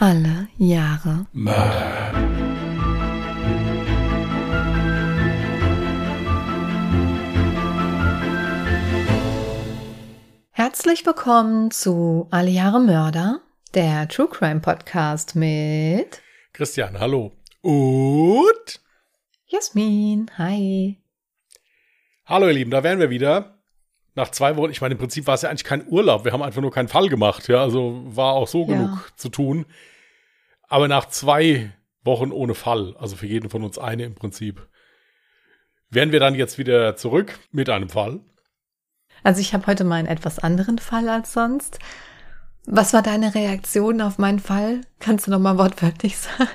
Alle Jahre Mörder. Herzlich willkommen zu Alle Jahre Mörder, der True Crime Podcast mit Christian, hallo. Und Jasmin. Hi. hallo ihr Lieben, da wären wir wieder. Nach zwei Wochen, ich meine, im Prinzip war es ja eigentlich kein Urlaub, wir haben einfach nur keinen Fall gemacht, ja, also war auch so Ja. genug zu tun. Aber nach zwei Wochen ohne Fall, also für jeden von uns eine im Prinzip, wären wir dann jetzt wieder zurück mit einem Fall. Also ich habe heute mal einen etwas anderen Fall als sonst. Was war deine Reaktion auf meinen Fall? Kannst du noch mal wortwörtlich sagen?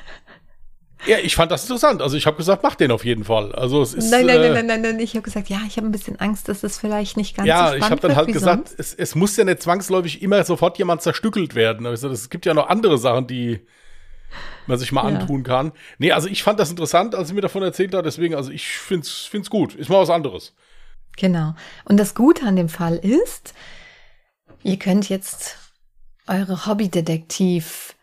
Ja, ich fand das interessant. Also ich habe gesagt, mach den auf jeden Fall. Also es ist nein, nein, äh, nein, nein, nein, nein. Ich habe gesagt, ja, ich habe ein bisschen Angst, dass es vielleicht nicht ganz so Ja, spannend ich habe dann halt gesagt, sonst. es, es muss ja nicht zwangsläufig immer sofort jemand zerstückelt werden. Also es gibt ja noch andere Sachen, die man sich mal Ja. antun kann. Nee, also ich fand das interessant, als sie mir davon erzählt hat. Deswegen, also ich find's, find's gut. Ist mal was anderes. Genau. Und das Gute an dem Fall ist, ihr könnt jetzt eure Hobbydetektiv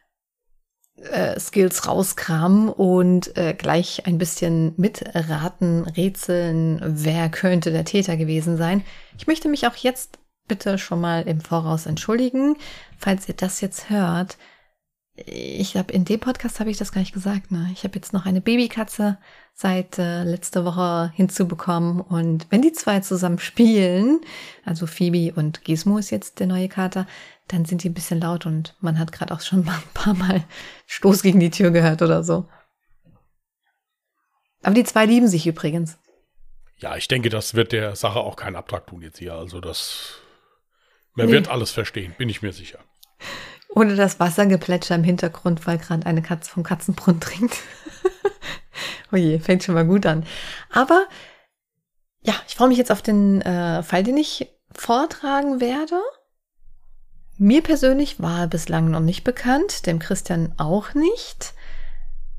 äh, Skills rauskramen und äh, gleich ein bisschen mitraten, rätseln, wer könnte der Täter gewesen sein. Ich möchte mich auch jetzt bitte schon mal im Voraus entschuldigen, falls ihr das jetzt hört. Ich habe in dem Podcast habe ich das gar nicht gesagt. Ne? Ich habe jetzt noch eine Babykatze seit äh, letzter Woche hinzubekommen und wenn die zwei zusammen spielen, also Phoebe und Gizmo ist jetzt der neue Kater, dann sind die ein bisschen laut und man hat gerade auch schon mal ein paar Mal Stoß gegen die Tür gehört oder so. Aber die zwei lieben sich übrigens. Ja, ich denke, das wird der Sache auch keinen Abtrag tun jetzt hier. Also das, man Nee. wird alles verstehen, bin ich mir sicher. Ohne das Wassergeplätscher im Hintergrund, weil gerade eine Katze vom Katzenbrunnen trinkt. Oje, fängt schon mal gut an. Aber ja, ich freue mich jetzt auf den äh, Fall, den ich vortragen werde. Mir persönlich war er bislang noch nicht bekannt, dem Christian auch nicht.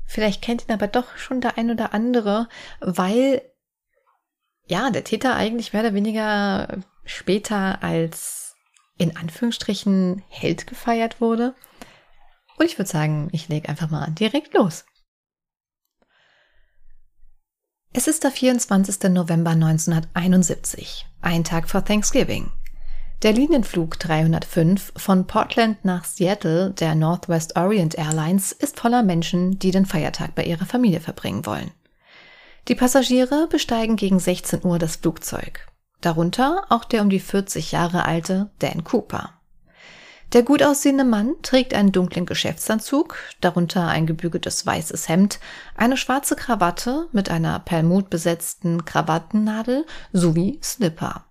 Vielleicht kennt ihn aber doch schon der ein oder andere, weil ja, der Täter eigentlich mehr oder weniger später als in Anführungsstrichen Held gefeiert wurde. Und ich würde sagen, ich lege einfach mal direkt los. Es ist der 24. November 1971, ein Tag vor Thanksgiving. Der Linienflug 305 von Portland nach Seattle der Northwest Orient Airlines ist voller Menschen, die den Feiertag bei ihrer Familie verbringen wollen. Die Passagiere besteigen gegen 16 Uhr das Flugzeug. Darunter auch der um die 40 Jahre alte Dan Cooper. Der gut aussehende Mann trägt einen dunklen Geschäftsanzug, darunter ein gebügeltes weißes Hemd, eine schwarze Krawatte mit einer perlmutbesetzten Krawattennadel sowie Slipper.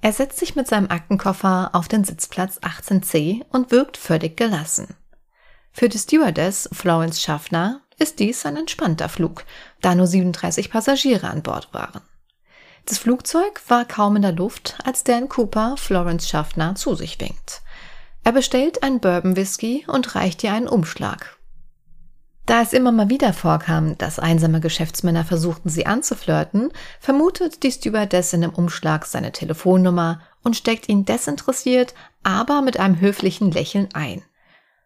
Er setzt sich mit seinem Aktenkoffer auf den Sitzplatz 18c und wirkt völlig gelassen. Für die Stewardess Florence Schaffner ist dies ein entspannter Flug, da nur 37 Passagiere an Bord waren. Das Flugzeug war kaum in der Luft, als Dan Cooper Florence Schaffner zu sich winkt. Er bestellt einen Bourbon Whisky und reicht ihr einen Umschlag. Da es immer mal wieder vorkam, dass einsame Geschäftsmänner versuchten, sie anzuflirten, vermutet die Stewardess in dem Umschlag seine Telefonnummer und steckt ihn desinteressiert, aber mit einem höflichen Lächeln ein.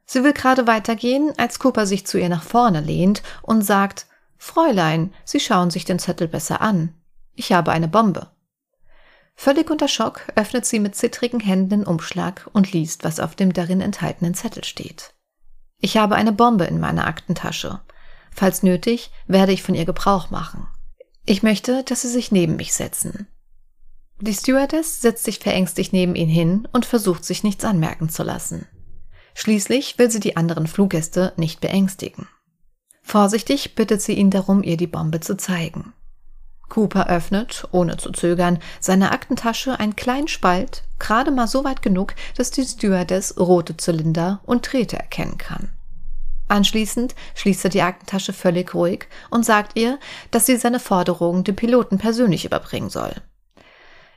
Sie will gerade weitergehen, als Cooper sich zu ihr nach vorne lehnt und sagt, Fräulein, Sie schauen sich den Zettel besser an. Ich habe eine Bombe. Völlig unter Schock öffnet sie mit zittrigen Händen den Umschlag und liest, was auf dem darin enthaltenen Zettel steht. Ich habe eine Bombe in meiner Aktentasche. Falls nötig, werde ich von ihr Gebrauch machen. Ich möchte, dass Sie sich neben mich setzen. Die Stewardess setzt sich verängstigt neben ihn hin und versucht sich nichts anmerken zu lassen. Schließlich will sie die anderen Fluggäste nicht beängstigen. Vorsichtig bittet sie ihn darum, ihr die Bombe zu zeigen. Cooper öffnet, ohne zu zögern, seine Aktentasche einen kleinen Spalt, gerade mal so weit genug, dass die Stewardess rote Zylinder und Drähte erkennen kann. Anschließend schließt er die Aktentasche völlig ruhig und sagt ihr, dass sie seine Forderungen dem Piloten persönlich überbringen soll.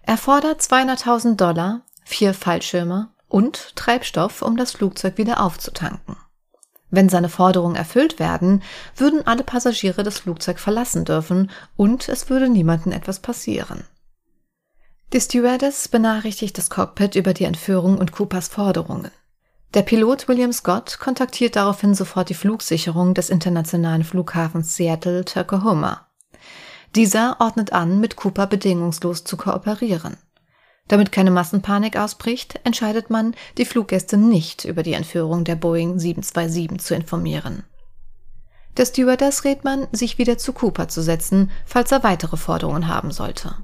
Er fordert 200.000 Dollar, vier Fallschirme und Treibstoff, um das Flugzeug wieder aufzutanken. Wenn seine Forderungen erfüllt werden, würden alle Passagiere das Flugzeug verlassen dürfen und es würde niemandem etwas passieren. Die Stewardess benachrichtigt das Cockpit über die Entführung und Coopers Forderungen. Der Pilot William Scott kontaktiert daraufhin sofort die Flugsicherung des internationalen Flughafens Seattle-Tuckahoma. Dieser ordnet an, mit Cooper bedingungslos zu kooperieren. Damit keine Massenpanik ausbricht, entscheidet man, die Fluggäste nicht über die Entführung der Boeing 727 zu informieren. Der Stewardess rät man, sich wieder zu Cooper zu setzen, falls er weitere Forderungen haben sollte.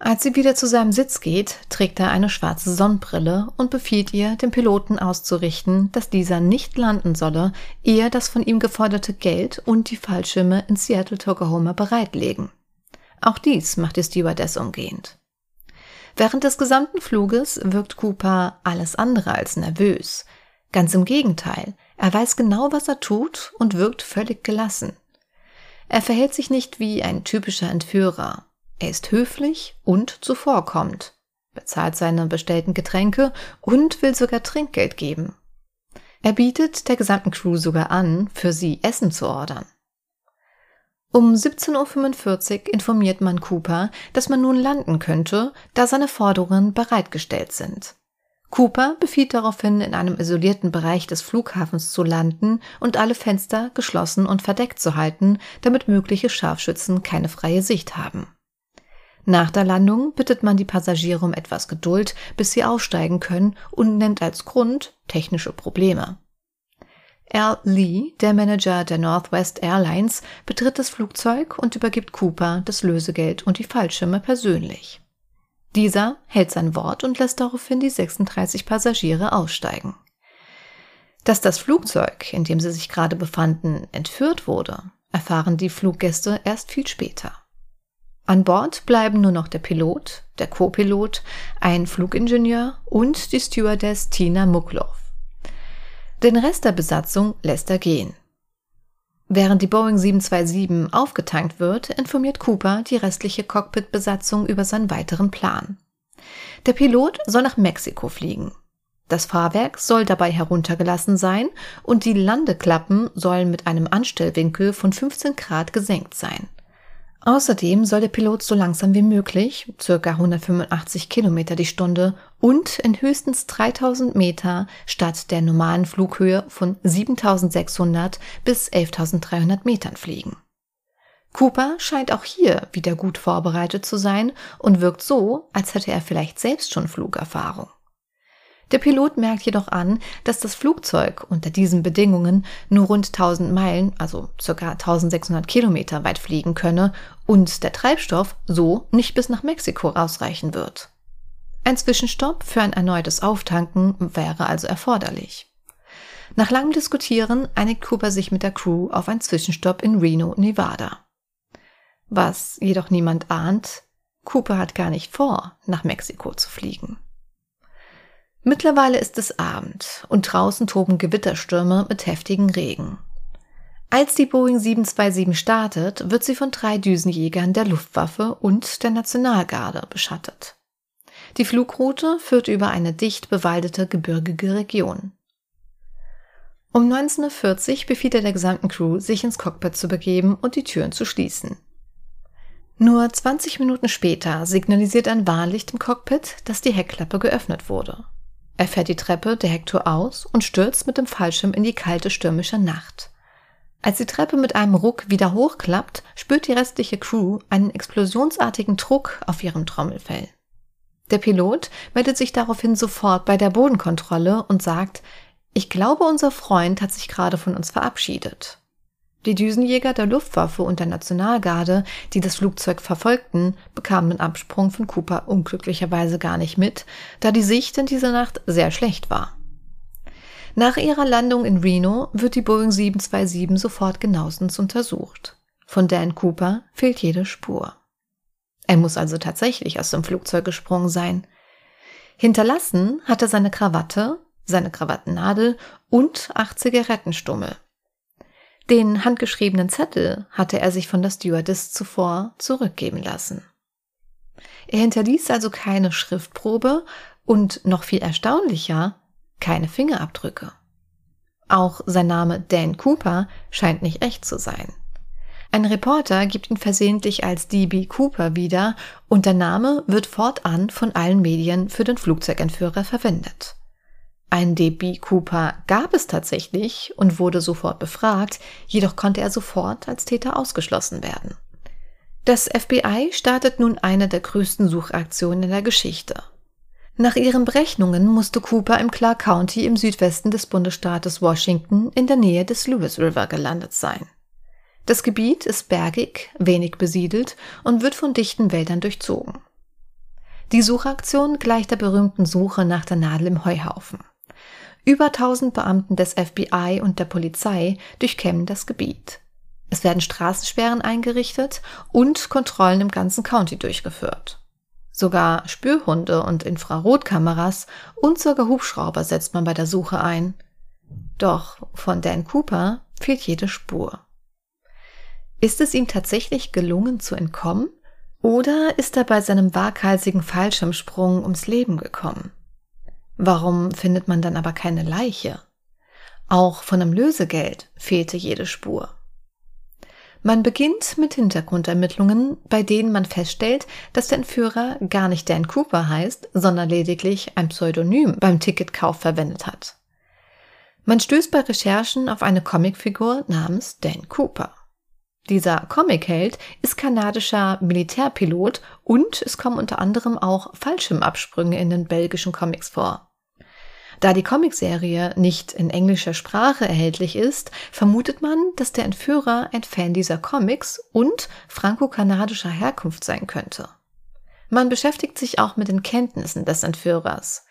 Als sie wieder zu seinem Sitz geht, trägt er eine schwarze Sonnenbrille und befiehlt ihr, dem Piloten auszurichten, dass dieser nicht landen solle, ehe das von ihm geforderte Geld und die Fallschirme in Seattle-Tuckahoma bereitlegen. Auch dies macht die Stewardess umgehend. Während des gesamten Fluges wirkt Cooper alles andere als nervös. Ganz im Gegenteil, er weiß genau, was er tut und wirkt völlig gelassen. Er verhält sich nicht wie ein typischer Entführer. Er ist höflich und zuvorkommend, bezahlt seine bestellten Getränke und will sogar Trinkgeld geben. Er bietet der gesamten Crew sogar an, für sie Essen zu ordern. Um 17.45 Uhr informiert man Cooper, dass man nun landen könnte, da seine Forderungen bereitgestellt sind. Cooper befiehlt daraufhin, in einem isolierten Bereich des Flughafens zu landen und alle Fenster geschlossen und verdeckt zu halten, damit mögliche Scharfschützen keine freie Sicht haben. Nach der Landung bittet man die Passagiere um etwas Geduld, bis sie aussteigen können und nennt als Grund technische Probleme. Al Lee, der Manager der Northwest Airlines, betritt das Flugzeug und übergibt Cooper das Lösegeld und die Fallschirme persönlich. Dieser hält sein Wort und lässt daraufhin die 36 Passagiere aussteigen. Dass das Flugzeug, in dem sie sich gerade befanden, entführt wurde, erfahren die Fluggäste erst viel später. An Bord bleiben nur noch der Pilot, der Co-Pilot, ein Flugingenieur und die Stewardess Tina Muckloff. Den Rest der Besatzung lässt er gehen. Während die Boeing 727 aufgetankt wird, informiert Cooper die restliche Cockpit-Besatzung über seinen weiteren Plan. Der Pilot soll nach Mexiko fliegen. Das Fahrwerk soll dabei heruntergelassen sein und die Landeklappen sollen mit einem Anstellwinkel von 15 Grad gesenkt sein. Außerdem soll der Pilot so langsam wie möglich, circa 185 Kilometer die Stunde und in höchstens 3000 Meter statt der normalen Flughöhe von 7600 bis 11300 Metern fliegen. Cooper scheint auch hier wieder gut vorbereitet zu sein und wirkt so, als hätte er vielleicht selbst schon Flugerfahrung. Der Pilot merkt jedoch an, dass das Flugzeug unter diesen Bedingungen nur rund 1000 Meilen, also ca. 1600 Kilometer weit fliegen könne und der Treibstoff so nicht bis nach Mexiko ausreichen wird. Ein Zwischenstopp für ein erneutes Auftanken wäre also erforderlich. Nach langem Diskutieren einigt Cooper sich mit der Crew auf einen Zwischenstopp in Reno, Nevada. Was jedoch niemand ahnt, Cooper hat gar nicht vor, nach Mexiko zu fliegen. Mittlerweile ist es Abend und draußen toben Gewitterstürme mit heftigen Regen. Als die Boeing 727 startet, wird sie von drei Düsenjägern der Luftwaffe und der Nationalgarde beschattet. Die Flugroute führt über eine dicht bewaldete gebirgige Region. Um 19.40 Uhr befiehlt er der gesamten Crew, sich ins Cockpit zu begeben und die Türen zu schließen. Nur 20 Minuten später signalisiert ein Warnlicht im Cockpit, dass die Heckklappe geöffnet wurde. Er fährt die Treppe der Hector aus und stürzt mit dem Fallschirm in die kalte stürmische Nacht. Als die Treppe mit einem Ruck wieder hochklappt, spürt die restliche Crew einen explosionsartigen Druck auf ihrem Trommelfell. Der Pilot meldet sich daraufhin sofort bei der Bodenkontrolle und sagt, ich glaube, unser Freund hat sich gerade von uns verabschiedet. Die Düsenjäger der Luftwaffe und der Nationalgarde, die das Flugzeug verfolgten, bekamen den Absprung von Cooper unglücklicherweise gar nicht mit, da die Sicht in dieser Nacht sehr schlecht war. Nach ihrer Landung in Reno wird die Boeing 727 sofort genauestens untersucht. Von Dan Cooper fehlt jede Spur. Er muss also tatsächlich aus dem Flugzeug gesprungen sein. Hinterlassen hat er seine Krawatte, seine Krawattennadel und acht Zigarettenstummel. Den handgeschriebenen Zettel hatte er sich von der Stewardess zuvor zurückgeben lassen. Er hinterließ also keine Schriftprobe und noch viel erstaunlicher, keine Fingerabdrücke. Auch sein Name Dan Cooper scheint nicht echt zu sein. Ein Reporter gibt ihn versehentlich als DB Cooper wieder und der Name wird fortan von allen Medien für den Flugzeugentführer verwendet. Ein DB Cooper gab es tatsächlich und wurde sofort befragt, jedoch konnte er sofort als Täter ausgeschlossen werden. Das FBI startet nun eine der größten Suchaktionen in der Geschichte. Nach ihren Berechnungen musste Cooper im Clark County im Südwesten des Bundesstaates Washington in der Nähe des Lewis River gelandet sein. Das Gebiet ist bergig, wenig besiedelt und wird von dichten Wäldern durchzogen. Die Suchaktion gleicht der berühmten Suche nach der Nadel im Heuhaufen. Über 1000 Beamten des FBI und der Polizei durchkämmen das Gebiet. Es werden Straßensperren eingerichtet und Kontrollen im ganzen County durchgeführt. Sogar Spürhunde und Infrarotkameras und sogar Hubschrauber setzt man bei der Suche ein. Doch von Dan Cooper fehlt jede Spur. Ist es ihm tatsächlich gelungen zu entkommen? Oder ist er bei seinem waghalsigen Fallschirmsprung ums Leben gekommen? Warum findet man dann aber keine Leiche? Auch von einem Lösegeld fehlte jede Spur. Man beginnt mit Hintergrundermittlungen, bei denen man feststellt, dass der Entführer gar nicht Dan Cooper heißt, sondern lediglich ein Pseudonym beim Ticketkauf verwendet hat. Man stößt bei Recherchen auf eine Comicfigur namens Dan Cooper. Dieser Comicheld ist kanadischer Militärpilot und es kommen unter anderem auch Fallschirmabsprünge in den belgischen Comics vor. Da die Comicserie nicht in englischer Sprache erhältlich ist, vermutet man, dass der Entführer ein Fan dieser Comics und franco-kanadischer Herkunft sein könnte. Man beschäftigt sich auch mit den Kenntnissen des Entführers.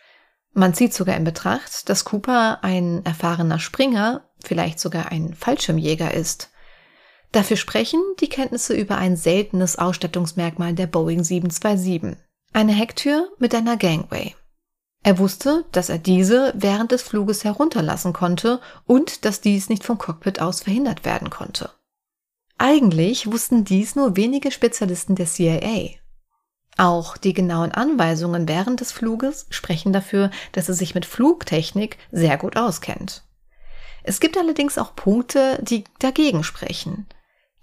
Man zieht sogar in Betracht, dass Cooper ein erfahrener Springer, vielleicht sogar ein Fallschirmjäger ist. Dafür sprechen die Kenntnisse über ein seltenes Ausstattungsmerkmal der Boeing 727. Eine Hecktür mit einer Gangway. Er wusste, dass er diese während des Fluges herunterlassen konnte und dass dies nicht vom Cockpit aus verhindert werden konnte. Eigentlich wussten dies nur wenige Spezialisten der CIA. Auch die genauen Anweisungen während des Fluges sprechen dafür, dass er sich mit Flugtechnik sehr gut auskennt. Es gibt allerdings auch Punkte, die dagegen sprechen.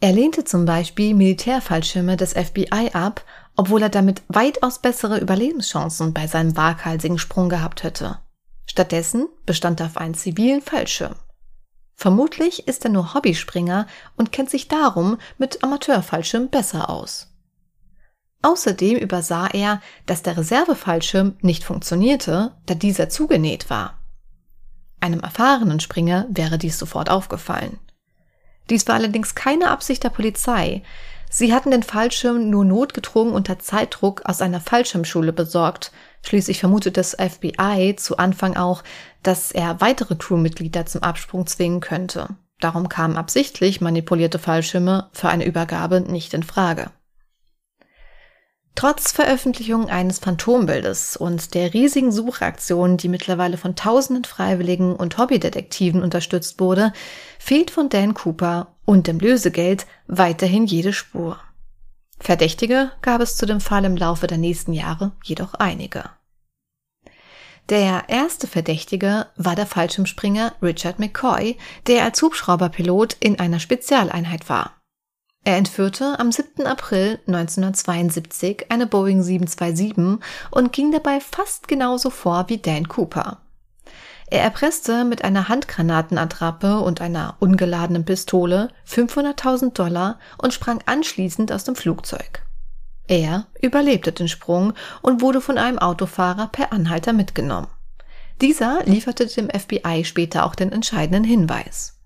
Er lehnte zum Beispiel Militärfallschirme des FBI ab, obwohl er damit weitaus bessere Überlebenschancen bei seinem waghalsigen Sprung gehabt hätte. Stattdessen bestand er auf einen zivilen Fallschirm. Vermutlich ist er nur Hobbyspringer und kennt sich darum mit Amateurfallschirm besser aus. Außerdem übersah er, dass der Reservefallschirm nicht funktionierte, da dieser zugenäht war. Einem erfahrenen Springer wäre dies sofort aufgefallen. Dies war allerdings keine Absicht der Polizei. Sie hatten den Fallschirm nur notgedrungen unter Zeitdruck aus einer Fallschirmschule besorgt. Schließlich vermutet das FBI zu Anfang auch, dass er weitere Crewmitglieder zum Absprung zwingen könnte. Darum kamen absichtlich manipulierte Fallschirme für eine Übergabe nicht in Frage. Trotz Veröffentlichung eines Phantombildes und der riesigen Suchaktion, die mittlerweile von tausenden Freiwilligen und Hobbydetektiven unterstützt wurde, fehlt von Dan Cooper und dem Lösegeld weiterhin jede Spur. Verdächtige gab es zu dem Fall im Laufe der nächsten Jahre jedoch einige. Der erste Verdächtige war der Fallschirmspringer Richard McCoy, der als Hubschrauberpilot in einer Spezialeinheit war. Er entführte am 7. April 1972 eine Boeing 727 und ging dabei fast genauso vor wie Dan Cooper. Er erpresste mit einer Handgranatenattrappe und einer ungeladenen Pistole 500.000 Dollar und sprang anschließend aus dem Flugzeug. Er überlebte den Sprung und wurde von einem Autofahrer per Anhalter mitgenommen. Dieser lieferte dem FBI später auch den entscheidenden Hinweis.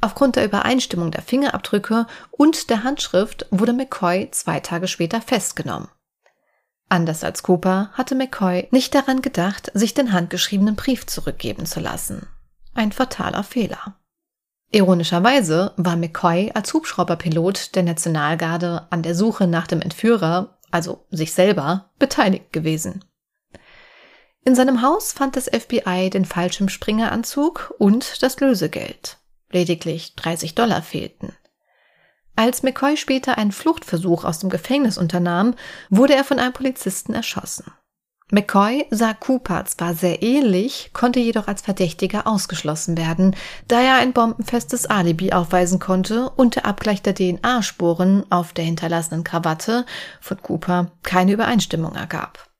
Aufgrund der Übereinstimmung der Fingerabdrücke und der Handschrift wurde McCoy zwei Tage später festgenommen. Anders als Cooper hatte McCoy nicht daran gedacht, sich den handgeschriebenen Brief zurückgeben zu lassen. Ein fataler Fehler. Ironischerweise war McCoy als Hubschrauberpilot der Nationalgarde an der Suche nach dem Entführer, also sich selber, beteiligt gewesen. In seinem Haus fand das FBI den Fallschirmspringeranzug und das Lösegeld. Lediglich 30 Dollar fehlten. Als McCoy später einen Fluchtversuch aus dem Gefängnis unternahm, wurde er von einem Polizisten erschossen. McCoy sah Cooper zwar sehr ähnlich, konnte jedoch als Verdächtiger ausgeschlossen werden, da er ein bombenfestes Alibi aufweisen konnte und der Abgleich der DNA-Spuren auf der hinterlassenen Krawatte von Cooper keine Übereinstimmung ergab.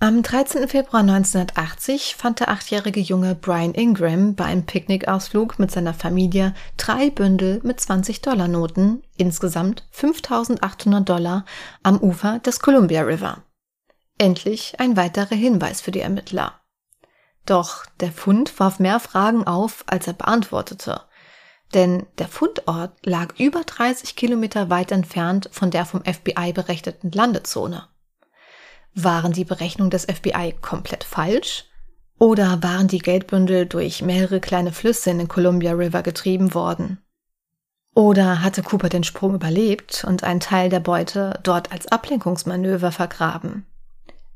Am 13. Februar 1980 fand der achtjährige Junge Brian Ingram bei einem Picknickausflug mit seiner Familie drei Bündel mit 20-Dollar-Noten, insgesamt 5800 Dollar, am Ufer des Columbia River. Endlich ein weiterer Hinweis für die Ermittler. Doch der Fund warf mehr Fragen auf, als er beantwortete. Denn der Fundort lag über 30 Kilometer weit entfernt von der vom FBI berechneten Landezone. Waren die Berechnungen des FBI komplett falsch? Oder waren die Geldbündel durch mehrere kleine Flüsse in den Columbia River getrieben worden? Oder hatte Cooper den Sprung überlebt und einen Teil der Beute dort als Ablenkungsmanöver vergraben?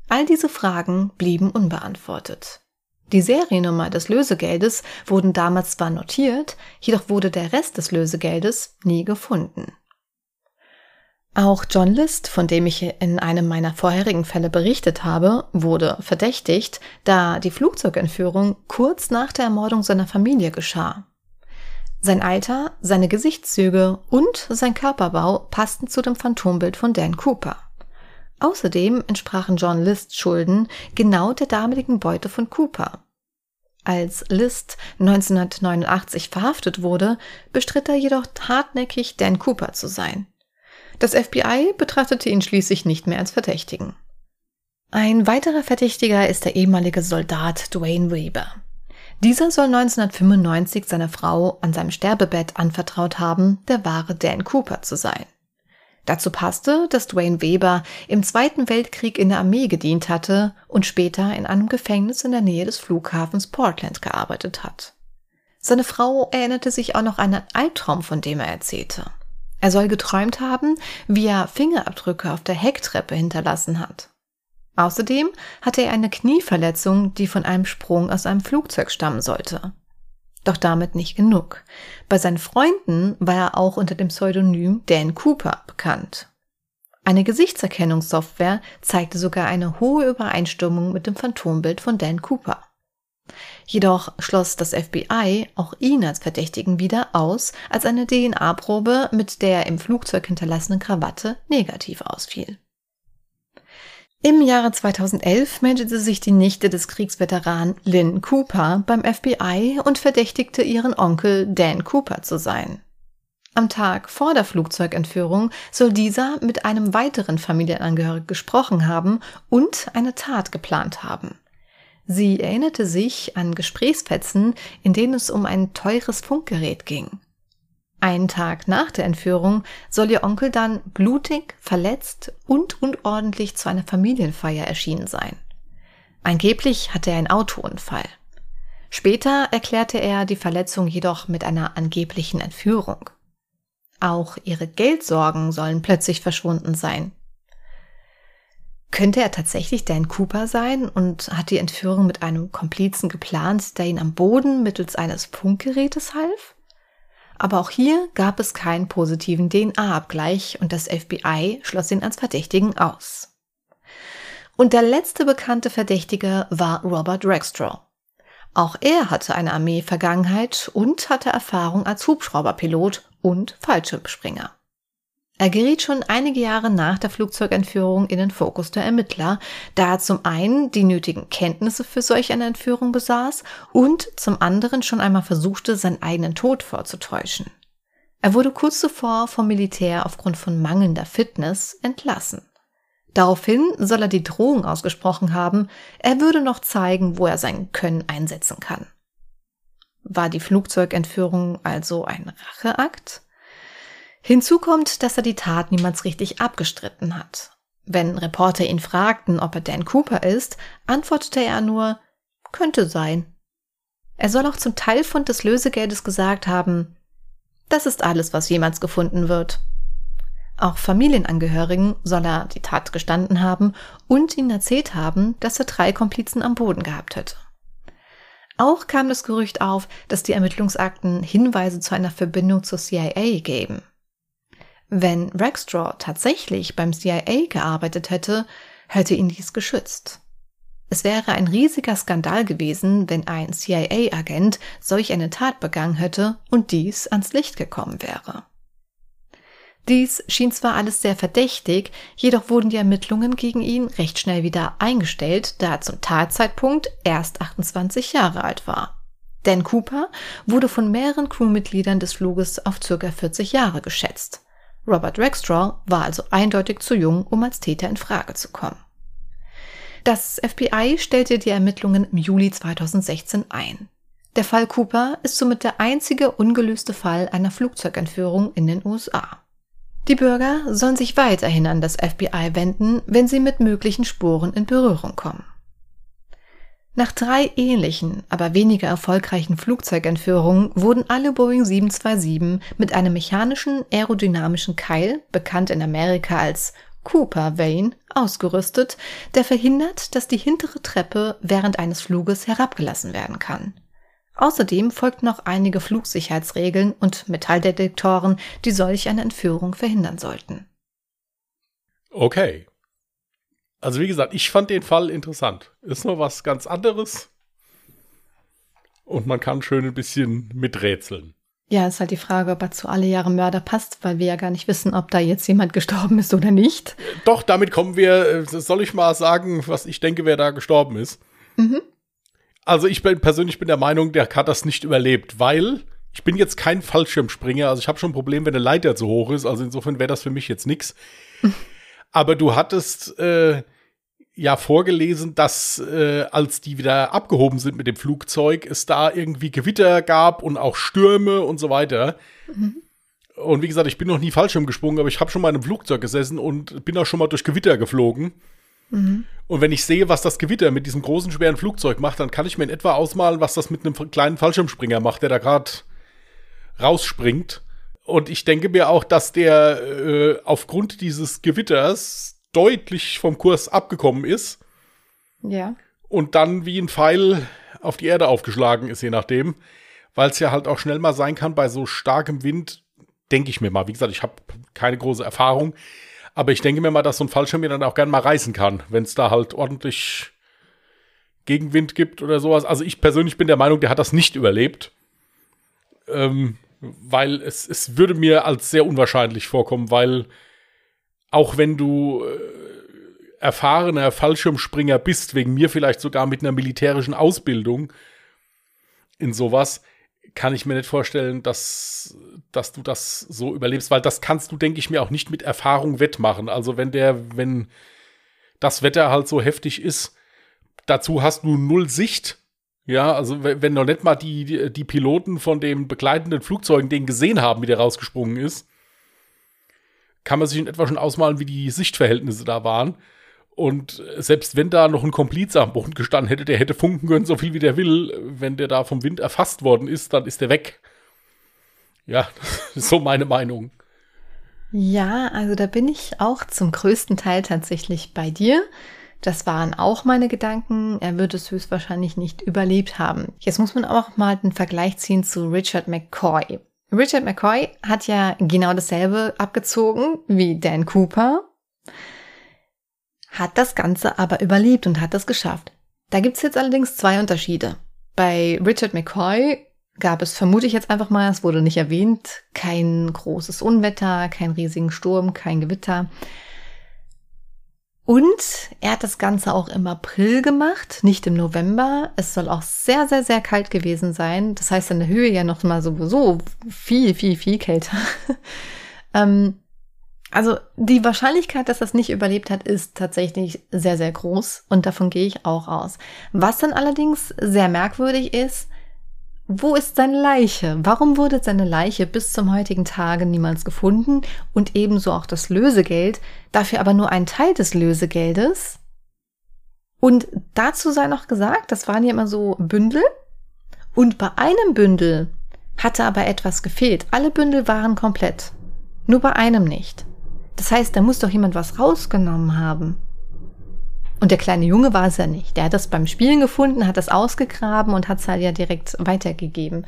All diese Fragen blieben unbeantwortet. Die Seriennummer des Lösegeldes wurden damals zwar notiert, jedoch wurde der Rest des Lösegeldes nie gefunden. Auch John List, von dem ich in einem meiner vorherigen Fälle berichtet habe, wurde verdächtigt, da die Flugzeugentführung kurz nach der Ermordung seiner Familie geschah. Sein Alter, seine Gesichtszüge und sein Körperbau passten zu dem Phantombild von Dan Cooper. Außerdem entsprachen John Lists Schulden genau der damaligen Beute von Cooper. Als List 1989 verhaftet wurde, bestritt er jedoch hartnäckig, Dan Cooper zu sein. Das FBI betrachtete ihn schließlich nicht mehr als Verdächtigen. Ein weiterer Verdächtiger ist der ehemalige Soldat Dwayne Weber. Dieser soll 1995 seiner Frau an seinem Sterbebett anvertraut haben, der wahre Dan Cooper zu sein. Dazu passte, dass Dwayne Weber im Zweiten Weltkrieg in der Armee gedient hatte und später in einem Gefängnis in der Nähe des Flughafens Portland gearbeitet hat. Seine Frau erinnerte sich auch noch an einen Albtraum, von dem er erzählte. Er soll geträumt haben, wie er Fingerabdrücke auf der Hecktreppe hinterlassen hat. Außerdem hatte er eine Knieverletzung, die von einem Sprung aus einem Flugzeug stammen sollte. Doch damit nicht genug. Bei seinen Freunden war er auch unter dem Pseudonym Dan Cooper bekannt. Eine Gesichtserkennungssoftware zeigte sogar eine hohe Übereinstimmung mit dem Phantombild von Dan Cooper. Jedoch schloss das FBI auch ihn als Verdächtigen wieder aus, als eine DNA-Probe mit der im Flugzeug hinterlassenen Krawatte negativ ausfiel. Im Jahre 2011 meldete sich die Nichte des Kriegsveteranen Lynn Cooper beim FBI und verdächtigte ihren Onkel Dan Cooper zu sein. Am Tag vor der Flugzeugentführung soll dieser mit einem weiteren Familienangehörigen gesprochen haben und eine Tat geplant haben. Sie erinnerte sich an Gesprächsfetzen, in denen es um ein teures Funkgerät ging. Einen Tag nach der Entführung soll ihr Onkel dann blutig, verletzt und unordentlich zu einer Familienfeier erschienen sein. Angeblich hatte er einen Autounfall. Später erklärte er die Verletzung jedoch mit einer angeblichen Entführung. Auch ihre Geldsorgen sollen plötzlich verschwunden sein. Könnte er tatsächlich Dan Cooper sein und hat die Entführung mit einem Komplizen geplant, der ihn am Boden mittels eines Funkgerätes half? Aber auch hier gab es keinen positiven DNA-Abgleich und das FBI schloss ihn als Verdächtigen aus. Und der letzte bekannte Verdächtige war Robert Rexstraw. Auch er hatte eine Armee-Vergangenheit und hatte Erfahrung als Hubschrauberpilot und Fallschirmspringer. Er geriet schon einige Jahre nach der Flugzeugentführung in den Fokus der Ermittler, da er zum einen die nötigen Kenntnisse für solch eine Entführung besaß und zum anderen schon einmal versuchte, seinen eigenen Tod vorzutäuschen. Er wurde kurz zuvor vom Militär aufgrund von mangelnder Fitness entlassen. Daraufhin soll er die Drohung ausgesprochen haben, er würde noch zeigen, wo er sein Können einsetzen kann. War die Flugzeugentführung also ein Racheakt? Hinzu kommt, dass er die Tat niemals richtig abgestritten hat. Wenn Reporter ihn fragten, ob er Dan Cooper ist, antwortete er nur, könnte sein. Er soll auch zum Teilfund des Lösegeldes gesagt haben, das ist alles, was jemals gefunden wird. Auch Familienangehörigen soll er die Tat gestanden haben und ihnen erzählt haben, dass er drei Komplizen am Boden gehabt hätte. Auch kam das Gerücht auf, dass die Ermittlungsakten Hinweise zu einer Verbindung zur CIA geben. Wenn Rackstraw tatsächlich beim CIA gearbeitet hätte, hätte ihn dies geschützt. Es wäre ein riesiger Skandal gewesen, wenn ein CIA-Agent solch eine Tat begangen hätte und dies ans Licht gekommen wäre. Dies schien zwar alles sehr verdächtig, jedoch wurden die Ermittlungen gegen ihn recht schnell wieder eingestellt, da er zum Tatzeitpunkt erst 28 Jahre alt war. Dan Cooper wurde von mehreren Crewmitgliedern des Fluges auf ca. 40 Jahre geschätzt. Robert Rackstraw war also eindeutig zu jung, um als Täter in Frage zu kommen. Das FBI stellte die Ermittlungen im Juli 2016 ein. Der Fall Cooper ist somit der einzige ungelöste Fall einer Flugzeugentführung in den USA. Die Bürger sollen sich weiterhin an das FBI wenden, wenn sie mit möglichen Spuren in Berührung kommen. Nach drei ähnlichen, aber weniger erfolgreichen Flugzeugentführungen wurden alle Boeing 727 mit einem mechanischen aerodynamischen Keil, bekannt in Amerika als Cooper Vane, ausgerüstet, der verhindert, dass die hintere Treppe während eines Fluges herabgelassen werden kann. Außerdem folgten noch einige Flugsicherheitsregeln und Metalldetektoren, die solch eine Entführung verhindern sollten. Okay. Also wie gesagt, ich fand den Fall interessant. Ist noch was ganz anderes. Und man kann schön ein bisschen miträtseln. Ja, ist halt die Frage, ob er zu alle Jahre Mörder passt, weil wir ja gar nicht wissen, ob da jetzt jemand gestorben ist oder nicht. Doch, damit kommen wir, äh, soll ich mal sagen, was ich denke, wer da gestorben ist? Mhm. Also ich bin persönlich bin der Meinung, der hat das nicht überlebt, weil ich bin jetzt kein Fallschirmspringer, also ich habe schon ein Problem, wenn eine Leiter zu hoch ist, also insofern wäre das für mich jetzt nix. Aber du hattest äh, ja vorgelesen, dass äh, als die wieder abgehoben sind mit dem Flugzeug, es da irgendwie Gewitter gab und auch Stürme und so weiter. Mhm. Und wie gesagt, ich bin noch nie Fallschirm gesprungen, aber ich habe schon mal in einem Flugzeug gesessen und bin auch schon mal durch Gewitter geflogen. Mhm. Und wenn ich sehe, was das Gewitter mit diesem großen, schweren Flugzeug macht, dann kann ich mir in etwa ausmalen, was das mit einem kleinen Fallschirmspringer macht, der da gerade rausspringt. Und ich denke mir auch, dass der äh, aufgrund dieses Gewitters deutlich vom Kurs abgekommen ist. Ja. Und dann wie ein Pfeil auf die Erde aufgeschlagen ist, je nachdem. Weil es ja halt auch schnell mal sein kann, bei so starkem Wind, denke ich mir mal. Wie gesagt, ich habe keine große Erfahrung. Aber ich denke mir mal, dass so ein Fallschirm mir dann auch gern mal reißen kann, wenn es da halt ordentlich Gegenwind gibt oder sowas. Also ich persönlich bin der Meinung, der hat das nicht überlebt. Ähm, weil es, es würde mir als sehr unwahrscheinlich vorkommen, weil auch wenn du äh, erfahrener Fallschirmspringer bist, wegen mir vielleicht sogar mit einer militärischen Ausbildung in sowas, kann ich mir nicht vorstellen, dass, dass du das so überlebst, weil das kannst du, denke ich mir, auch nicht mit Erfahrung wettmachen. Also wenn der, wenn das Wetter halt so heftig ist, dazu hast du null Sicht. Ja, also wenn noch nicht mal die, die, Piloten von den begleitenden Flugzeugen den gesehen haben, wie der rausgesprungen ist, kann man sich in etwa schon ausmalen, wie die Sichtverhältnisse da waren. Und selbst wenn da noch ein Komplize am Boden gestanden hätte, der hätte funken können, so viel wie der will, wenn der da vom Wind erfasst worden ist, dann ist der weg. Ja, so meine Meinung. Ja, also da bin ich auch zum größten Teil tatsächlich bei dir. Das waren auch meine Gedanken. Er wird es höchstwahrscheinlich nicht überlebt haben. Jetzt muss man auch mal den Vergleich ziehen zu Richard McCoy. Richard McCoy hat ja genau dasselbe abgezogen wie Dan Cooper hat das Ganze aber überlebt und hat das geschafft. Da gibt's jetzt allerdings zwei Unterschiede. Bei Richard McCoy gab es, vermute ich jetzt einfach mal, es wurde nicht erwähnt, kein großes Unwetter, kein riesigen Sturm, kein Gewitter. Und er hat das Ganze auch im April gemacht, nicht im November. Es soll auch sehr, sehr, sehr kalt gewesen sein. Das heißt, in der Höhe ja noch mal sowieso viel, viel, viel kälter. ähm, also die Wahrscheinlichkeit, dass das nicht überlebt hat, ist tatsächlich sehr, sehr groß und davon gehe ich auch aus. Was dann allerdings sehr merkwürdig ist, wo ist seine Leiche? Warum wurde seine Leiche bis zum heutigen Tage niemals gefunden und ebenso auch das Lösegeld, dafür aber nur ein Teil des Lösegeldes? Und dazu sei noch gesagt, das waren ja immer so Bündel und bei einem Bündel hatte aber etwas gefehlt. Alle Bündel waren komplett, nur bei einem nicht. Das heißt, da muss doch jemand was rausgenommen haben. Und der kleine Junge war es ja nicht. Der hat das beim Spielen gefunden, hat das ausgegraben und hat es halt ja direkt weitergegeben.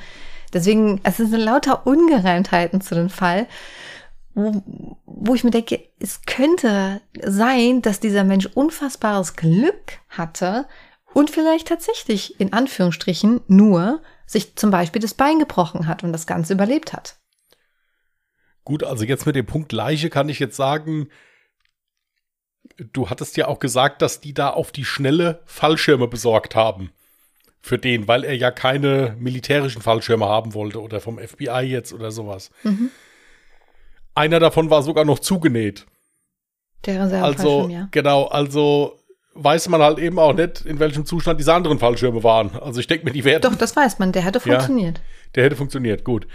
Deswegen, es sind lauter Ungereimtheiten zu dem Fall, wo, wo ich mir denke, es könnte sein, dass dieser Mensch unfassbares Glück hatte und vielleicht tatsächlich in Anführungsstrichen nur sich zum Beispiel das Bein gebrochen hat und das Ganze überlebt hat. Gut, also jetzt mit dem Punkt Leiche kann ich jetzt sagen, du hattest ja auch gesagt, dass die da auf die schnelle Fallschirme besorgt haben. Für den, weil er ja keine militärischen Fallschirme haben wollte oder vom FBI jetzt oder sowas. Mhm. Einer davon war sogar noch zugenäht. Der also, ja. genau, also weiß man halt eben auch nicht, in welchem Zustand diese anderen Fallschirme waren. Also ich denke mir, die werden. Doch, das weiß man, der hätte funktioniert. Ja, der hätte funktioniert, gut.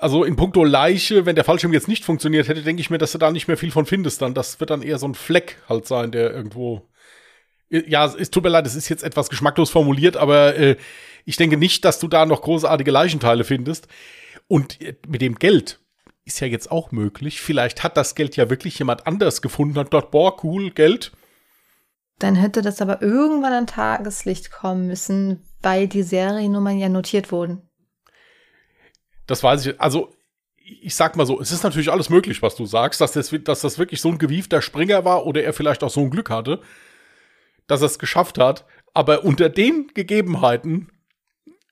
Also in puncto Leiche, wenn der Fallschirm jetzt nicht funktioniert hätte, denke ich mir, dass du da nicht mehr viel von findest. Dann das wird dann eher so ein Fleck halt sein, der irgendwo. Ja, es tut mir leid, es ist jetzt etwas geschmacklos formuliert, aber äh, ich denke nicht, dass du da noch großartige Leichenteile findest. Und äh, mit dem Geld, ist ja jetzt auch möglich. Vielleicht hat das Geld ja wirklich jemand anders gefunden, hat dort, boah, cool, Geld. Dann hätte das aber irgendwann an Tageslicht kommen müssen, weil die Seriennummern ja notiert wurden. Das weiß ich. Also, ich sag mal so, es ist natürlich alles möglich, was du sagst, dass das, dass das wirklich so ein gewiefter Springer war oder er vielleicht auch so ein Glück hatte, dass er es geschafft hat. Aber unter den Gegebenheiten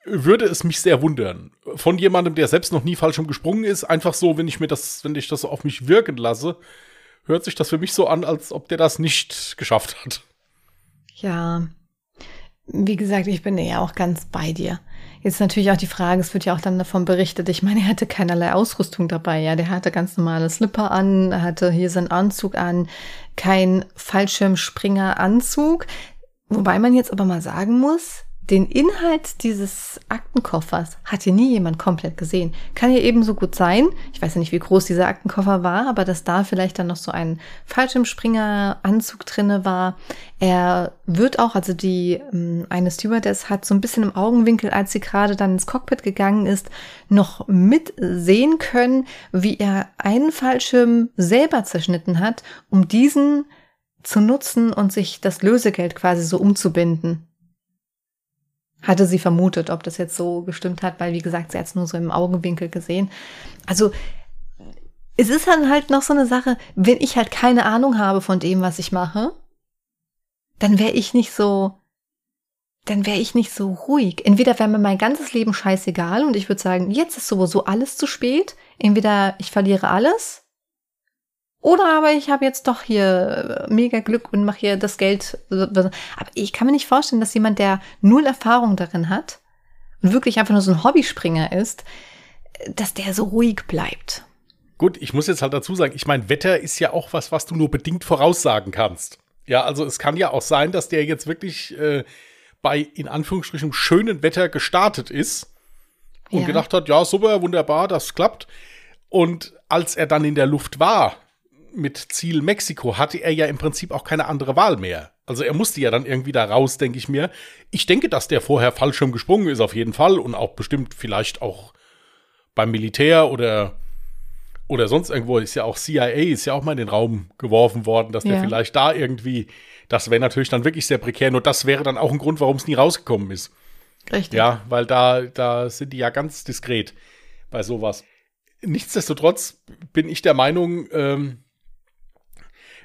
würde es mich sehr wundern. Von jemandem, der selbst noch nie falsch gesprungen ist, einfach so, wenn ich mir das, wenn ich das so auf mich wirken lasse, hört sich das für mich so an, als ob der das nicht geschafft hat. Ja. Wie gesagt, ich bin ja auch ganz bei dir. Jetzt natürlich auch die Frage, es wird ja auch dann davon berichtet, ich meine, er hatte keinerlei Ausrüstung dabei, ja, der hatte ganz normale Slipper an, hatte hier seinen Anzug an, kein Fallschirmspringer-Anzug. Wobei man jetzt aber mal sagen muss, den Inhalt dieses Aktenkoffers hat hier nie jemand komplett gesehen. Kann ja ebenso gut sein, ich weiß ja nicht, wie groß dieser Aktenkoffer war, aber dass da vielleicht dann noch so ein Fallschirmspringer-Anzug drinne war. Er wird auch, also die ähm, eine Stewardess hat so ein bisschen im Augenwinkel, als sie gerade dann ins Cockpit gegangen ist, noch mitsehen können, wie er einen Fallschirm selber zerschnitten hat, um diesen zu nutzen und sich das Lösegeld quasi so umzubinden hatte sie vermutet, ob das jetzt so gestimmt hat, weil wie gesagt, sie hat es nur so im Augenwinkel gesehen. Also es ist dann halt noch so eine Sache, wenn ich halt keine Ahnung habe von dem, was ich mache, dann wäre ich nicht so, dann wäre ich nicht so ruhig. Entweder wäre mir mein ganzes Leben scheißegal und ich würde sagen, jetzt ist sowieso alles zu spät. Entweder ich verliere alles oder aber ich habe jetzt doch hier äh, mega Glück und mache hier das Geld. Aber ich kann mir nicht vorstellen, dass jemand, der null Erfahrung darin hat und wirklich einfach nur so ein Hobbyspringer ist, dass der so ruhig bleibt. Gut, ich muss jetzt halt dazu sagen, ich meine, Wetter ist ja auch was, was du nur bedingt voraussagen kannst. Ja, also es kann ja auch sein, dass der jetzt wirklich äh, bei in Anführungsstrichen schönen Wetter gestartet ist und ja. gedacht hat, ja, super, wunderbar, das klappt. Und als er dann in der Luft war, mit Ziel Mexiko hatte er ja im Prinzip auch keine andere Wahl mehr. Also er musste ja dann irgendwie da raus, denke ich mir. Ich denke, dass der vorher Fallschirm gesprungen ist auf jeden Fall und auch bestimmt vielleicht auch beim Militär oder oder sonst irgendwo ist ja auch CIA ist ja auch mal in den Raum geworfen worden, dass der ja. vielleicht da irgendwie, das wäre natürlich dann wirklich sehr prekär. Nur das wäre dann auch ein Grund, warum es nie rausgekommen ist. Richtig. Ja, weil da da sind die ja ganz diskret bei sowas. Nichtsdestotrotz bin ich der Meinung, ähm,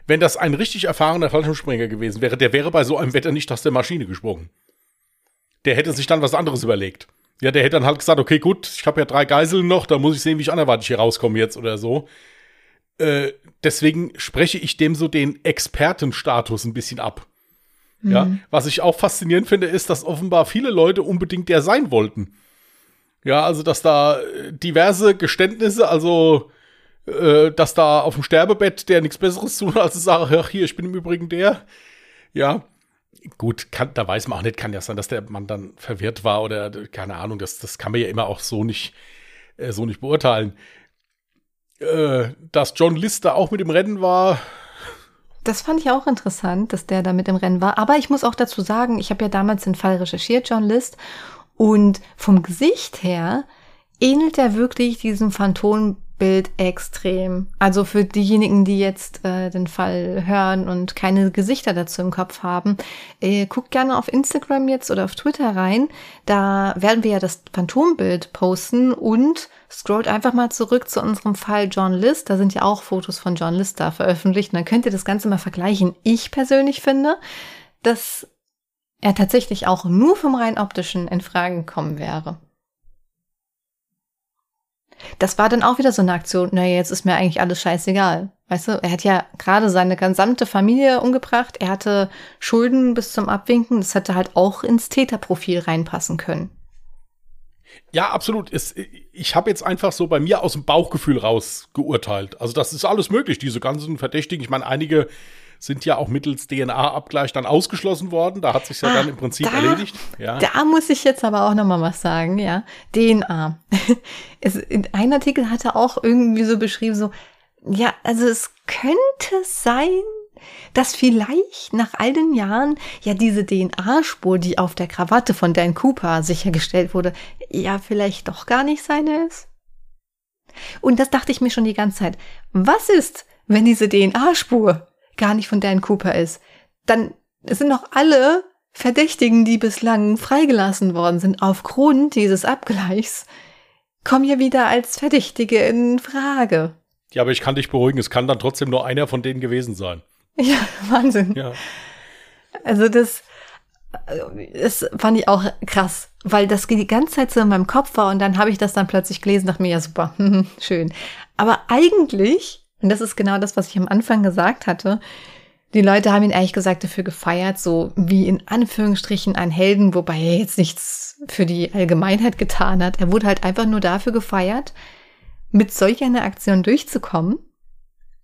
wenn das ein richtig erfahrener Fallschirmspringer gewesen wäre, der wäre bei so einem Wetter nicht aus der Maschine gesprungen. Der hätte sich dann was anderes überlegt. Ja, der hätte dann halt gesagt, okay, gut, ich habe ja drei Geiseln noch, da muss ich sehen, wie ich anderweitig hier rauskomme jetzt oder so. Äh, deswegen spreche ich dem so den Expertenstatus ein bisschen ab. Mhm. Ja, was ich auch faszinierend finde, ist, dass offenbar viele Leute unbedingt der sein wollten. Ja, also dass da diverse Geständnisse, also äh, dass da auf dem Sterbebett der nichts Besseres tun, als zu sagen, ach hier, ich bin im Übrigen der. Ja, gut, kann, da weiß man auch nicht, kann ja sein, dass der Mann dann verwirrt war oder keine Ahnung, das, das kann man ja immer auch so nicht, äh, so nicht beurteilen. Äh, dass John Lister auch mit im Rennen war. Das fand ich auch interessant, dass der da mit im Rennen war. Aber ich muss auch dazu sagen, ich habe ja damals den Fall recherchiert, John List, und vom Gesicht her ähnelt er wirklich diesem Phantom Bild extrem. Also für diejenigen, die jetzt äh, den Fall hören und keine Gesichter dazu im Kopf haben, äh, guckt gerne auf Instagram jetzt oder auf Twitter rein. Da werden wir ja das Phantombild posten und scrollt einfach mal zurück zu unserem Fall John List. Da sind ja auch Fotos von John List da veröffentlicht. Und dann könnt ihr das Ganze mal vergleichen. Ich persönlich finde, dass er tatsächlich auch nur vom rein optischen in Frage kommen wäre. Das war dann auch wieder so eine Aktion, naja, jetzt ist mir eigentlich alles scheißegal. Weißt du, er hat ja gerade seine gesamte Familie umgebracht, er hatte Schulden bis zum Abwinken, das hätte halt auch ins Täterprofil reinpassen können. Ja, absolut. Es, ich habe jetzt einfach so bei mir aus dem Bauchgefühl raus geurteilt. Also das ist alles möglich, diese ganzen Verdächtigen. Ich meine, einige sind ja auch mittels DNA-Abgleich dann ausgeschlossen worden. Da hat sich ja ah, dann im Prinzip da, erledigt. Ja. Da muss ich jetzt aber auch noch mal was sagen, ja. DNA. es, in einem Artikel hat er auch irgendwie so beschrieben, so, ja, also es könnte sein, dass vielleicht nach all den Jahren ja diese DNA-Spur, die auf der Krawatte von Dan Cooper sichergestellt wurde, ja vielleicht doch gar nicht seine ist. Und das dachte ich mir schon die ganze Zeit. Was ist, wenn diese DNA-Spur gar nicht von Dan Cooper ist, dann sind noch alle Verdächtigen, die bislang freigelassen worden sind aufgrund dieses Abgleichs, kommen ja wieder als Verdächtige in Frage. Ja, aber ich kann dich beruhigen, es kann dann trotzdem nur einer von denen gewesen sein. Ja, Wahnsinn. Ja. Also das, das fand ich auch krass, weil das die ganze Zeit so in meinem Kopf war und dann habe ich das dann plötzlich gelesen, dachte mir, ja super, schön. Aber eigentlich und das ist genau das, was ich am Anfang gesagt hatte. Die Leute haben ihn ehrlich gesagt dafür gefeiert, so wie in Anführungsstrichen ein Helden, wobei er jetzt nichts für die Allgemeinheit getan hat. Er wurde halt einfach nur dafür gefeiert, mit solch einer Aktion durchzukommen,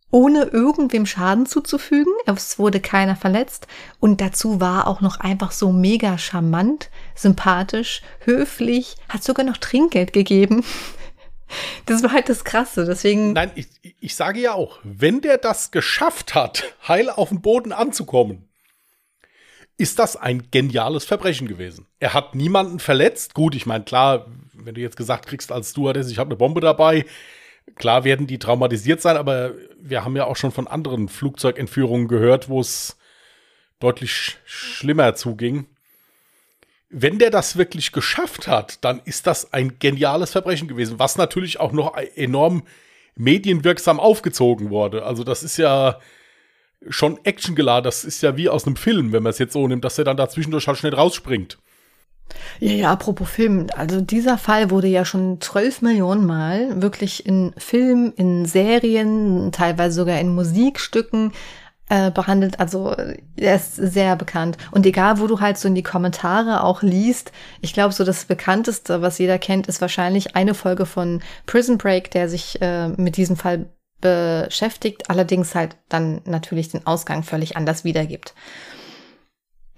ohne irgendwem Schaden zuzufügen. Es wurde keiner verletzt und dazu war auch noch einfach so mega charmant, sympathisch, höflich, hat sogar noch Trinkgeld gegeben. Das war halt das Krasse, deswegen. Nein, ich, ich sage ja auch, wenn der das geschafft hat, heil auf den Boden anzukommen, ist das ein geniales Verbrechen gewesen. Er hat niemanden verletzt. Gut, ich meine, klar, wenn du jetzt gesagt kriegst als Stewardess, ich habe eine Bombe dabei, klar werden die traumatisiert sein, aber wir haben ja auch schon von anderen Flugzeugentführungen gehört, wo es deutlich sch schlimmer zuging wenn der das wirklich geschafft hat, dann ist das ein geniales Verbrechen gewesen, was natürlich auch noch enorm medienwirksam aufgezogen wurde. Also das ist ja schon actiongeladen, das ist ja wie aus einem Film, wenn man es jetzt so nimmt, dass er dann dazwischendurch halt schnell rausspringt. Ja, ja, apropos Film. Also dieser Fall wurde ja schon zwölf Millionen Mal wirklich in Film, in Serien, teilweise sogar in Musikstücken äh, behandelt. Also er ist sehr bekannt. Und egal, wo du halt so in die Kommentare auch liest, ich glaube, so das bekannteste, was jeder kennt, ist wahrscheinlich eine Folge von Prison Break, der sich äh, mit diesem Fall beschäftigt, allerdings halt dann natürlich den Ausgang völlig anders wiedergibt.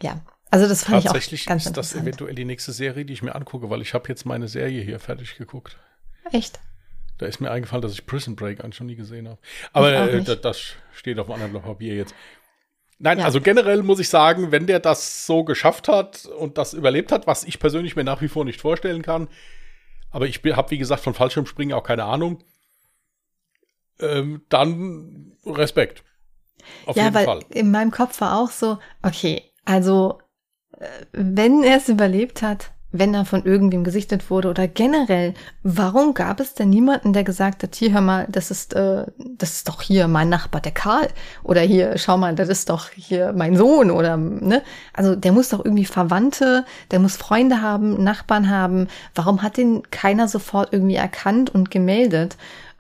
Ja, also das fand ich auch ganz interessant. ist das eventuell die nächste Serie, die ich mir angucke, weil ich habe jetzt meine Serie hier fertig geguckt. Echt? Da ist mir eingefallen, dass ich Prison Break eigentlich schon nie gesehen habe. Aber äh, das, das, steht auf einem anderen Blatt Papier jetzt. Nein, ja. also generell muss ich sagen, wenn der das so geschafft hat und das überlebt hat, was ich persönlich mir nach wie vor nicht vorstellen kann, aber ich habe, wie gesagt, von Fallschirmspringen auch keine Ahnung, ähm, dann Respekt. Auf ja, jeden weil Fall. in meinem Kopf war auch so, okay, also äh, wenn er es überlebt hat, wenn er von irgendwem gesichtet wurde oder generell, warum gab es denn niemanden, der gesagt hat, hier hör mal, das ist, äh, das ist doch hier mein Nachbar, der Karl, oder hier, schau mal, das ist doch hier mein Sohn oder ne? Also der muss doch irgendwie Verwandte, der muss Freunde haben, Nachbarn haben. Warum hat den keiner sofort irgendwie erkannt und gemeldet?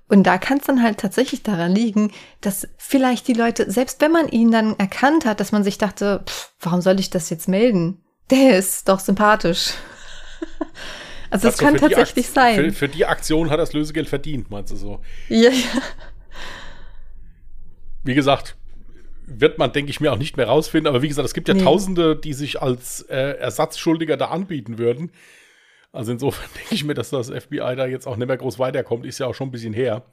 Und da kann es dann halt tatsächlich daran liegen, dass vielleicht die Leute, selbst wenn man ihn dann erkannt hat, dass man sich dachte, pff, warum soll ich das jetzt melden? Der ist doch sympathisch. Also es kann tatsächlich sein. Für, für, die Aktion hat das Lösegeld verdient, meinst du so? Ja, ja. Wie gesagt, wird man, denke ich mir, auch nicht mehr rausfinden. Aber wie gesagt, es gibt ja nee. Tausende, die sich als äh, Ersatzschuldiger da anbieten würden. Also insofern denke ich mir, dass das FBI da jetzt auch nicht mehr groß weiterkommt. Ist ja auch schon ein bisschen her.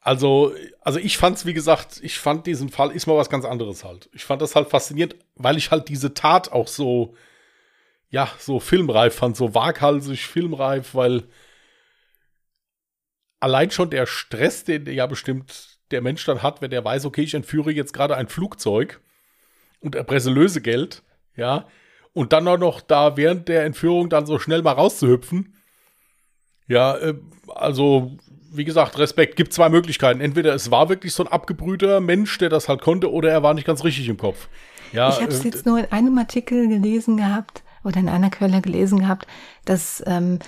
Also, also ich fand's, wie gesagt, ich fand diesen Fall ist mal was ganz anderes halt. Ich fand das halt faszinierend, weil ich halt diese Tat auch so ja, so filmreif fand, so waghalsig filmreif, weil allein schon der Stress, den ja bestimmt der Mensch dann hat, wenn er weiß, okay, ich entführe jetzt gerade ein Flugzeug und erpresse Lösegeld, ja, und dann auch noch da während der Entführung dann so schnell mal rauszuhüpfen. Ja, äh, also wie gesagt, Respekt. Gibt zwei Möglichkeiten. Entweder es war wirklich so ein abgebrühter Mensch, der das halt konnte, oder er war nicht ganz richtig im Kopf. Ja, ich habe es äh, jetzt nur in einem Artikel gelesen gehabt, oder in einer Quelle gelesen gehabt, dass ähm,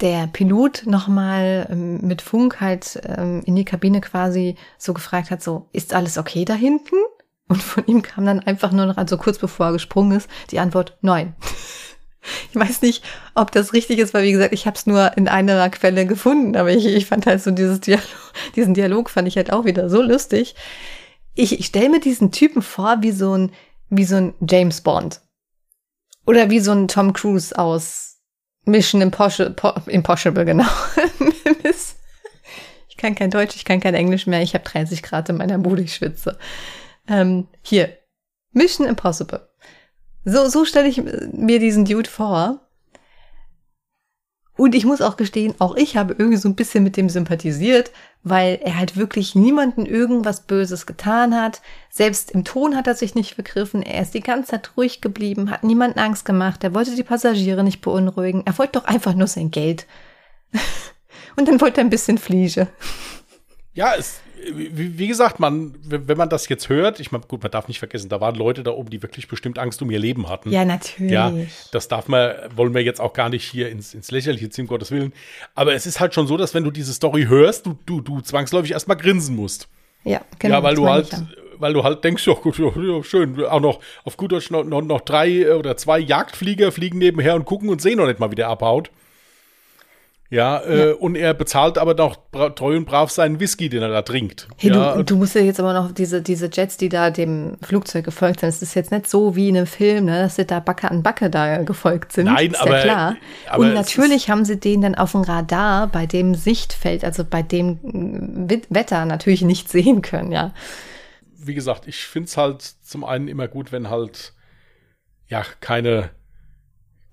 der Pilot nochmal ähm, mit Funk halt ähm, in die Kabine quasi so gefragt hat, so, ist alles okay da hinten? Und von ihm kam dann einfach nur noch, also kurz bevor er gesprungen ist, die Antwort, nein. Ich weiß nicht, ob das richtig ist, weil wie gesagt, ich habe es nur in einer Quelle gefunden, aber ich, ich fand halt so dieses Dialog, diesen Dialog fand ich halt auch wieder so lustig. Ich, ich stelle mir diesen Typen vor wie so ein, wie so ein James Bond. Oder wie so ein Tom Cruise aus Mission Impossible, Impossible genau. ich kann kein Deutsch, ich kann kein Englisch mehr. Ich habe 30 Grad in meiner Bude, ich schwitze. Ähm, hier, Mission Impossible. So, so stelle ich mir diesen Dude vor. Und ich muss auch gestehen, auch ich habe irgendwie so ein bisschen mit dem sympathisiert, weil er halt wirklich niemanden irgendwas Böses getan hat. Selbst im Ton hat er sich nicht vergriffen. Er ist die ganze Zeit ruhig geblieben, hat niemanden Angst gemacht. Er wollte die Passagiere nicht beunruhigen. Er wollte doch einfach nur sein Geld. Und dann wollte er ein bisschen Fliege. Ja, es, wie, wie, gesagt, man, wenn man das jetzt hört, ich meine, gut, man darf nicht vergessen, da waren Leute da oben, die wirklich bestimmt Angst um ihr Leben hatten. Ja, natürlich. Ja, das darf man, wollen wir jetzt auch gar nicht hier ins, ins Lächerliche ziehen, um Gottes Willen. Aber es ist halt schon so, dass wenn du diese Story hörst, du, du, du zwangsläufig erstmal grinsen musst. Ja, genau. Ja, weil du halt, weil du halt denkst, ja, gut, ja, schön, auch noch auf gut Deutsch noch, noch, noch drei oder zwei Jagdflieger fliegen nebenher und gucken und sehen noch nicht mal, wie der abhaut. Ja, äh, ja, und er bezahlt aber doch treu und brav seinen Whisky, den er da trinkt. Hey, ja. du, du, musst ja jetzt aber noch diese, diese Jets, die da dem Flugzeug gefolgt sind. Es ist jetzt nicht so wie in einem Film, ne, dass sie da Backe an Backe da gefolgt sind. Nein, ist aber. Ja klar. Aber und natürlich haben sie den dann auf dem Radar bei dem Sichtfeld, also bei dem Wetter natürlich nicht sehen können, ja. Wie gesagt, ich finde es halt zum einen immer gut, wenn halt ja keine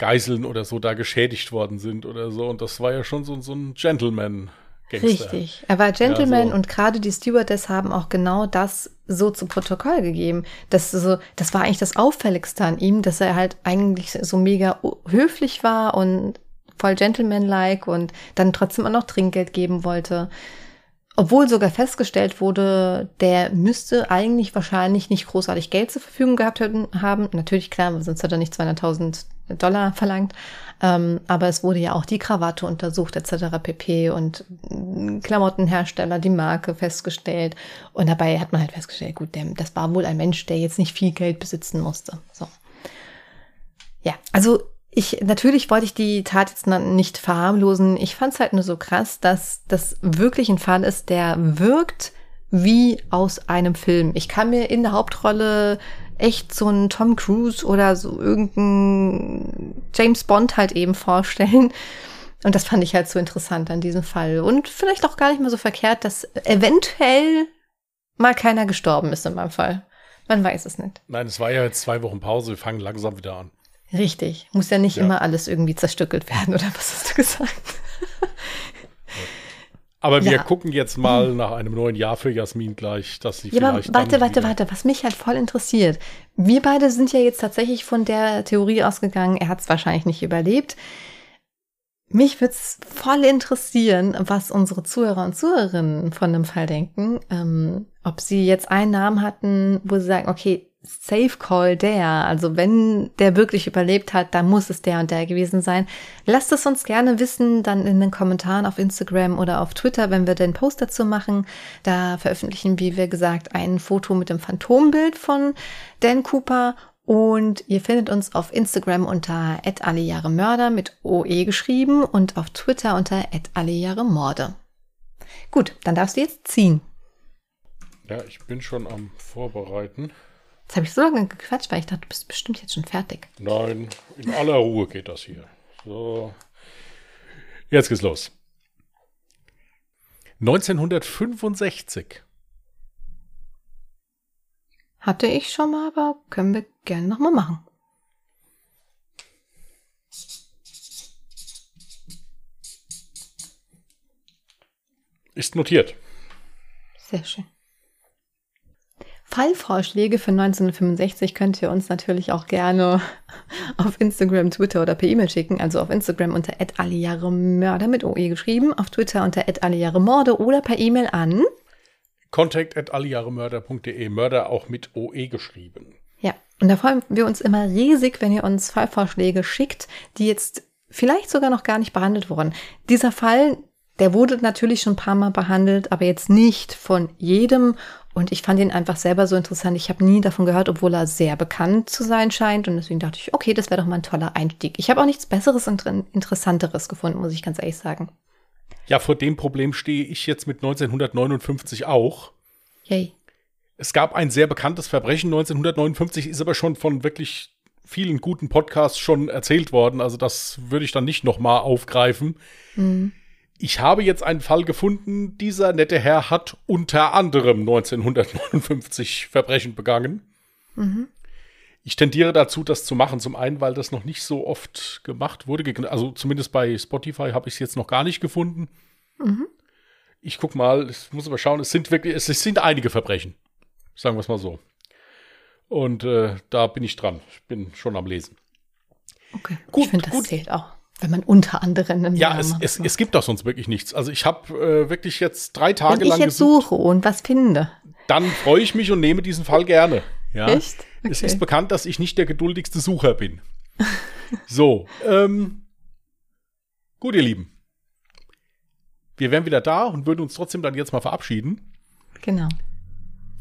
Geiseln oder so da geschädigt worden sind oder so. Und das war ja schon so, so ein Gentleman. Gangster. Richtig. Er war Gentleman ja, so. und gerade die Stewardess haben auch genau das so zu Protokoll gegeben. Das, so, das war eigentlich das Auffälligste an ihm, dass er halt eigentlich so mega höflich war und voll gentlemanlike und dann trotzdem auch noch Trinkgeld geben wollte. Obwohl sogar festgestellt wurde, der müsste eigentlich wahrscheinlich nicht großartig Geld zur Verfügung gehabt haben. Natürlich, klar, sonst hat er nicht 200.000 Dollar verlangt. Ähm, aber es wurde ja auch die Krawatte untersucht etc. pp. und Klamottenhersteller, die Marke festgestellt. Und dabei hat man halt festgestellt, gut, das war wohl ein Mensch, der jetzt nicht viel Geld besitzen musste. So. Ja, also ich, natürlich wollte ich die Tat jetzt nicht verharmlosen. Ich fand es halt nur so krass, dass das wirklich ein Fall ist, der wirkt wie aus einem Film. Ich kann mir in der Hauptrolle echt so einen Tom Cruise oder so irgendein James Bond halt eben vorstellen. Und das fand ich halt so interessant an diesem Fall. Und vielleicht auch gar nicht mehr so verkehrt, dass eventuell mal keiner gestorben ist in meinem Fall. Man weiß es nicht. Nein, es war ja jetzt zwei Wochen Pause. Wir fangen langsam wieder an. Richtig. Muss ja nicht ja. immer alles irgendwie zerstückelt werden, oder was hast du gesagt? Aber wir ja. gucken jetzt mal nach einem neuen Jahr für Jasmin gleich, dass sie ja, vielleicht. Aber warte, warte, warte, was mich halt voll interessiert. Wir beide sind ja jetzt tatsächlich von der Theorie ausgegangen, er hat es wahrscheinlich nicht überlebt. Mich würde es voll interessieren, was unsere Zuhörer und Zuhörerinnen von dem Fall denken. Ähm, ob sie jetzt einen Namen hatten, wo sie sagen, okay, Safe Call der. Also wenn der wirklich überlebt hat, dann muss es der und der gewesen sein. Lasst es uns gerne wissen, dann in den Kommentaren auf Instagram oder auf Twitter, wenn wir den Post dazu machen. Da veröffentlichen, wie wir gesagt, ein Foto mit dem Phantombild von Dan Cooper. Und ihr findet uns auf Instagram unter @allejahremörder mit OE geschrieben und auf Twitter unter @allejahremorde. Gut, dann darfst du jetzt ziehen. Ja, ich bin schon am Vorbereiten. Jetzt habe ich so lange gequatscht, weil ich dachte, du bist bestimmt jetzt schon fertig. Nein, in aller Ruhe geht das hier. So. Jetzt geht's los. 1965. Hatte ich schon mal, aber können wir gerne nochmal machen. Ist notiert. Sehr schön. Fallvorschläge für 1965 könnt ihr uns natürlich auch gerne auf Instagram, Twitter oder per E-Mail schicken. Also auf Instagram unter Mörder mit OE geschrieben, auf Twitter unter Morde oder per E-Mail an contact at allejahremörder.de. Mörder auch mit OE geschrieben. Ja, und da freuen wir uns immer riesig, wenn ihr uns Fallvorschläge schickt, die jetzt vielleicht sogar noch gar nicht behandelt worden. Dieser Fall, der wurde natürlich schon ein paar Mal behandelt, aber jetzt nicht von jedem. Und ich fand ihn einfach selber so interessant. Ich habe nie davon gehört, obwohl er sehr bekannt zu sein scheint. Und deswegen dachte ich, okay, das wäre doch mal ein toller Einstieg. Ich habe auch nichts Besseres und Interessanteres gefunden, muss ich ganz ehrlich sagen. Ja, vor dem Problem stehe ich jetzt mit 1959 auch. Yay. Es gab ein sehr bekanntes Verbrechen 1959, ist aber schon von wirklich vielen guten Podcasts schon erzählt worden. Also das würde ich dann nicht noch mal aufgreifen. Mhm. Ich habe jetzt einen Fall gefunden. Dieser nette Herr hat unter anderem 1959 Verbrechen begangen. Mhm. Ich tendiere dazu, das zu machen. Zum einen, weil das noch nicht so oft gemacht wurde. Also zumindest bei Spotify habe ich es jetzt noch gar nicht gefunden. Mhm. Ich guck mal, ich muss aber schauen, es sind wirklich, es sind einige Verbrechen. Sagen wir es mal so. Und äh, da bin ich dran. Ich bin schon am Lesen. Okay, gut, ich finde, das gut. zählt auch. Wenn man unter anderem einen Ja, es, es, es, gibt doch sonst wirklich nichts. Also ich habe äh, wirklich jetzt drei Tage Wenn lang. Wenn ich jetzt gesucht, suche und was finde. Dann freue ich mich und nehme diesen Fall gerne. Ja? Echt? Okay. Es ist bekannt, dass ich nicht der geduldigste Sucher bin. so, ähm, gut, ihr Lieben. Wir wären wieder da und würden uns trotzdem dann jetzt mal verabschieden. Genau.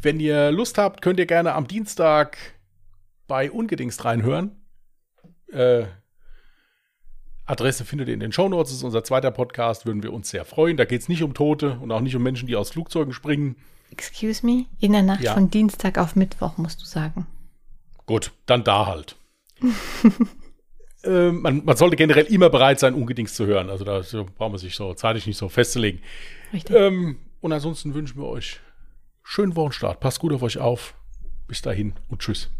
Wenn ihr Lust habt, könnt ihr gerne am Dienstag bei Ungedingst reinhören. Äh, Adresse findet ihr in den Shownotes, das ist unser zweiter Podcast, würden wir uns sehr freuen. Da geht es nicht um Tote und auch nicht um Menschen, die aus Flugzeugen springen. Excuse me? In der Nacht ja. von Dienstag auf Mittwoch, musst du sagen. Gut, dann da halt. äh, man, man, sollte generell immer bereit sein, Ungedingst zu hören. Also da braucht man sich so zeitlich nicht so festzulegen. Richtig. Ähm, und ansonsten wünschen wir euch schönen Wochenstart. Passt gut auf euch auf. Bis dahin und tschüss.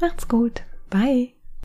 Macht's gut. Bye.